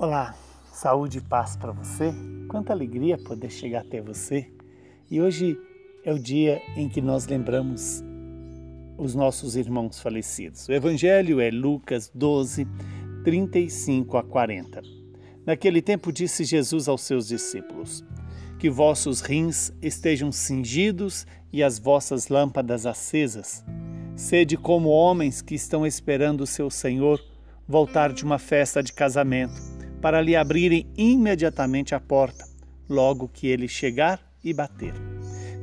Olá, saúde e paz para você. Quanta alegria poder chegar até você. E hoje é o dia em que nós lembramos os nossos irmãos falecidos. O evangelho é Lucas 12, 35 a 40. Naquele tempo disse Jesus aos seus discípulos: Que vossos rins estejam cingidos e as vossas lâmpadas acesas. Sede como homens que estão esperando o seu Senhor voltar de uma festa de casamento para lhe abrirem imediatamente a porta, logo que ele chegar e bater.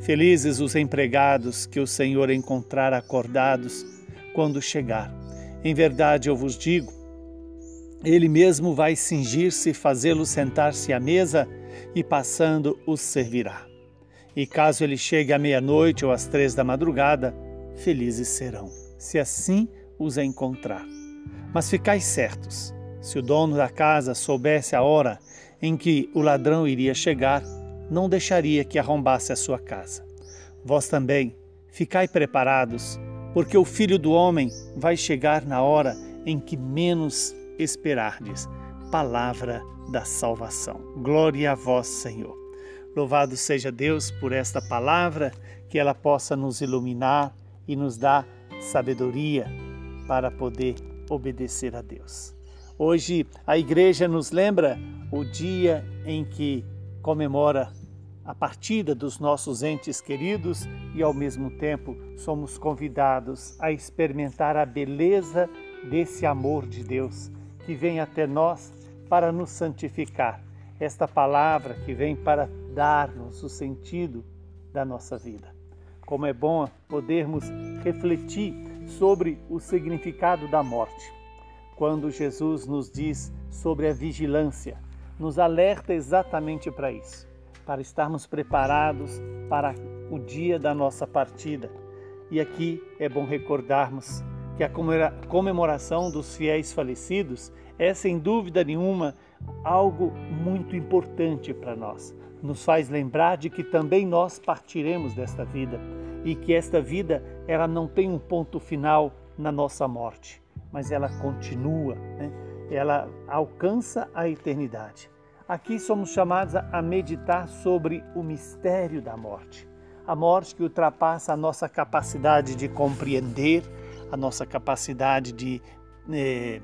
Felizes os empregados que o Senhor encontrar acordados quando chegar. Em verdade eu vos digo, ele mesmo vai cingir-se fazê-los sentar-se à mesa e passando os servirá. E caso ele chegue à meia-noite ou às três da madrugada, felizes serão, se assim os encontrar. Mas ficai certos, se o dono da casa soubesse a hora em que o ladrão iria chegar, não deixaria que arrombasse a sua casa. Vós também, ficai preparados, porque o filho do homem vai chegar na hora em que menos esperardes. Palavra da salvação. Glória a vós, Senhor. Louvado seja Deus por esta palavra, que ela possa nos iluminar e nos dar sabedoria para poder obedecer a Deus. Hoje a igreja nos lembra o dia em que comemora a partida dos nossos entes queridos e ao mesmo tempo somos convidados a experimentar a beleza desse amor de Deus que vem até nós para nos santificar. Esta palavra que vem para dar-nos o sentido da nossa vida. Como é bom podermos refletir sobre o significado da morte quando Jesus nos diz sobre a vigilância, nos alerta exatamente para isso, para estarmos preparados para o dia da nossa partida. E aqui é bom recordarmos que a comemoração dos fiéis falecidos é, sem dúvida nenhuma, algo muito importante para nós. Nos faz lembrar de que também nós partiremos desta vida e que esta vida ela não tem um ponto final na nossa morte mas ela continua, né? ela alcança a eternidade. Aqui somos chamados a meditar sobre o mistério da morte. A morte que ultrapassa a nossa capacidade de compreender, a nossa capacidade de eh,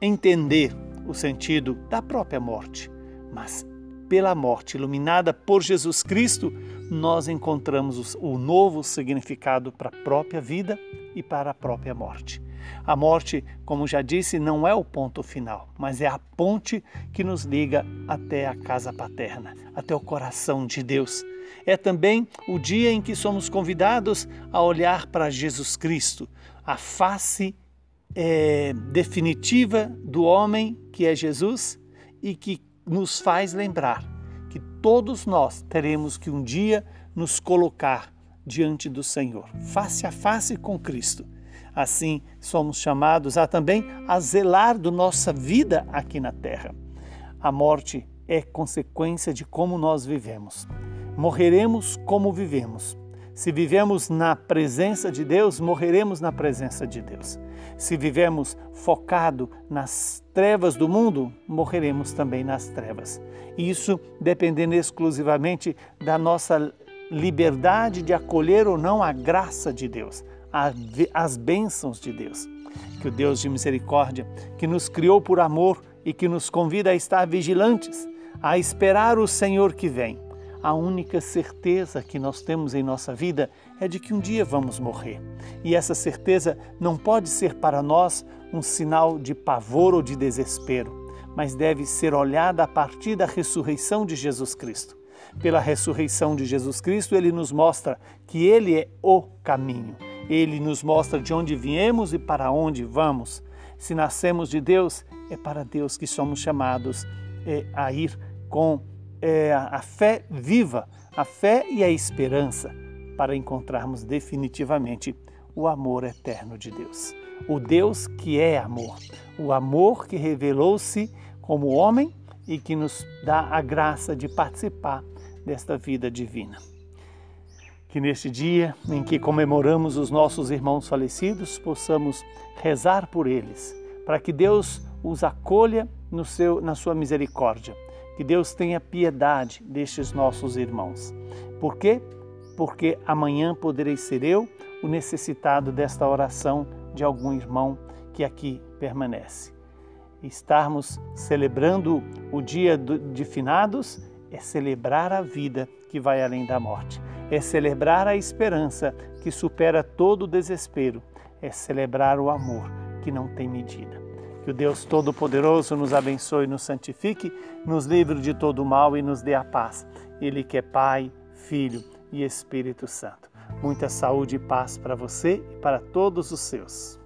entender o sentido da própria morte. Mas pela morte iluminada por Jesus Cristo, nós encontramos o novo significado para a própria vida e para a própria morte. A morte, como já disse, não é o ponto final, mas é a ponte que nos liga até a casa paterna, até o coração de Deus. É também o dia em que somos convidados a olhar para Jesus Cristo, a face é, definitiva do homem que é Jesus e que nos faz lembrar que todos nós teremos que um dia nos colocar diante do Senhor, face a face com Cristo Assim, somos chamados a também a zelar do nossa vida aqui na terra. A morte é consequência de como nós vivemos. Morreremos como vivemos. Se vivemos na presença de Deus, morreremos na presença de Deus. Se vivemos focado nas trevas do mundo, morreremos também nas trevas. Isso dependendo exclusivamente da nossa liberdade de acolher ou não a graça de Deus, as bênçãos de Deus. Que o Deus de misericórdia, que nos criou por amor e que nos convida a estar vigilantes, a esperar o Senhor que vem. A única certeza que nós temos em nossa vida é de que um dia vamos morrer. E essa certeza não pode ser para nós um sinal de pavor ou de desespero, mas deve ser olhada a partir da ressurreição de Jesus Cristo. Pela ressurreição de Jesus Cristo, ele nos mostra que ele é o caminho ele nos mostra de onde viemos e para onde vamos. Se nascemos de Deus, é para Deus que somos chamados é, a ir com é, a fé viva, a fé e a esperança, para encontrarmos definitivamente o amor eterno de Deus. O Deus que é amor, o amor que revelou-se como homem e que nos dá a graça de participar desta vida divina. Que neste dia em que comemoramos os nossos irmãos falecidos, possamos rezar por eles, para que Deus os acolha no seu, na sua misericórdia. Que Deus tenha piedade destes nossos irmãos. Por quê? Porque amanhã poderei ser eu o necessitado desta oração de algum irmão que aqui permanece. Estarmos celebrando o dia de finados é celebrar a vida que vai além da morte, é celebrar a esperança que supera todo o desespero, é celebrar o amor que não tem medida. Que o Deus Todo-Poderoso nos abençoe nos santifique, nos livre de todo o mal e nos dê a paz. Ele que é Pai, Filho e Espírito Santo. Muita saúde e paz para você e para todos os seus.